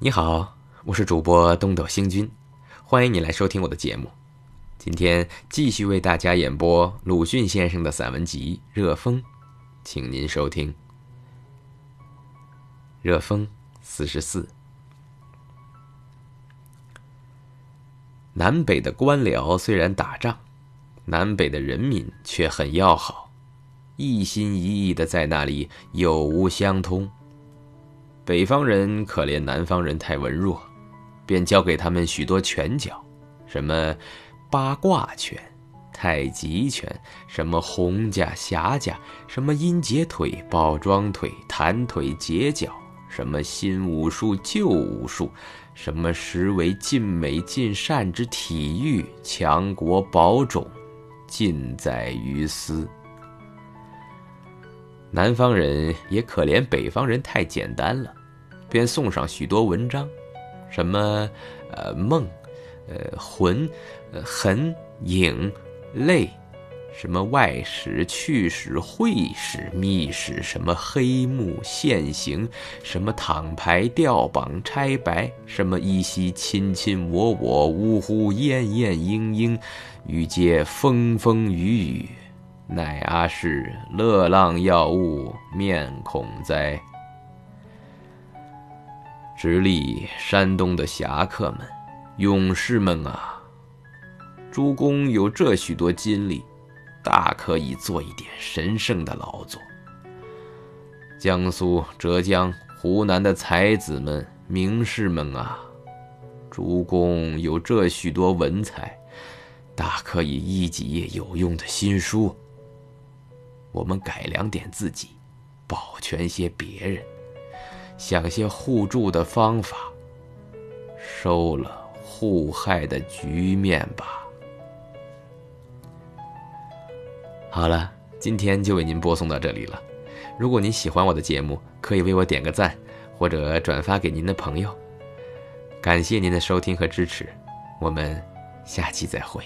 你好，我是主播东斗星君，欢迎你来收听我的节目。今天继续为大家演播鲁迅先生的散文集《热风》，请您收听《热风》四十四。南北的官僚虽然打仗，南北的人民却很要好，一心一意的在那里有无相通。北方人可怜南方人太文弱，便教给他们许多拳脚，什么八卦拳、太极拳，什么洪家、侠家，什么阴截腿、抱桩腿、弹腿、截脚，什么新武术、旧武术，什么实为尽美尽善之体育，强国保种，尽在于斯。南方人也可怜北方人太简单了。便送上许多文章，什么，呃梦，呃魂，呃痕影泪，什么外史趣史会史秘史，什么黑幕现形，什么躺牌吊榜拆白，什么依稀亲亲我我，呜呼燕燕莺莺，欲借风风雨雨，乃阿是乐浪药物面孔哉。直隶山东的侠客们、勇士们啊，诸公有这许多金力，大可以做一点神圣的劳作。江苏、浙江、湖南的才子们、名士们啊，诸公有这许多文采，大可以译几页有用的新书。我们改良点自己，保全些别人。想些互助的方法，收了互害的局面吧。好了，今天就为您播送到这里了。如果您喜欢我的节目，可以为我点个赞，或者转发给您的朋友。感谢您的收听和支持，我们下期再会。